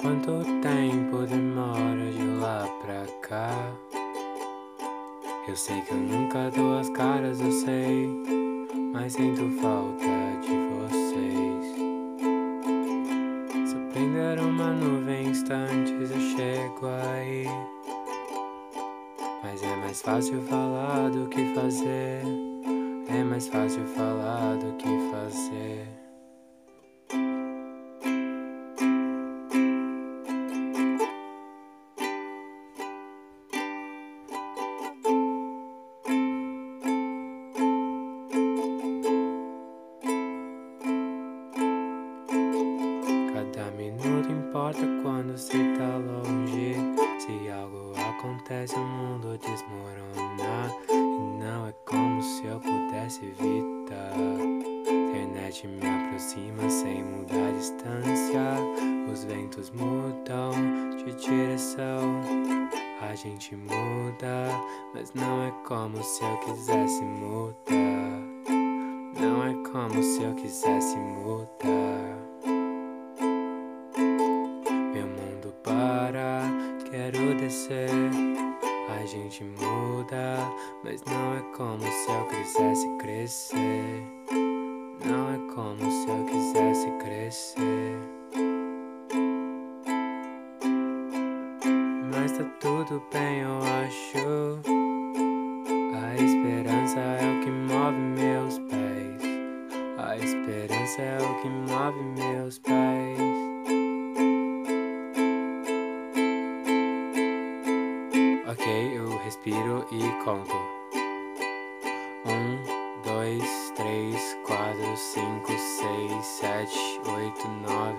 Quanto tempo demora de lá pra cá? Eu sei que eu nunca dou as caras, eu sei, mas sinto falta de vocês. Se eu prender uma nuvem instantes, eu chego aí. Mas é mais fácil falar do que fazer. É mais fácil falar do que fazer. Acontece, o mundo desmorona. E não é como se eu pudesse evitar. Internet me aproxima sem mudar a distância. Os ventos mudam de direção. A gente muda, mas não é como se eu quisesse mudar. Não é como se eu quisesse mudar. Quero descer. A gente muda, mas não é como se eu quisesse crescer. Não é como se eu quisesse crescer. Mas tá tudo bem, eu acho. A esperança é o que move meus pés. A esperança é o que move meus pés. Ok, eu respiro e conto. Um, dois, três, quatro, cinco, seis, sete, oito, nove.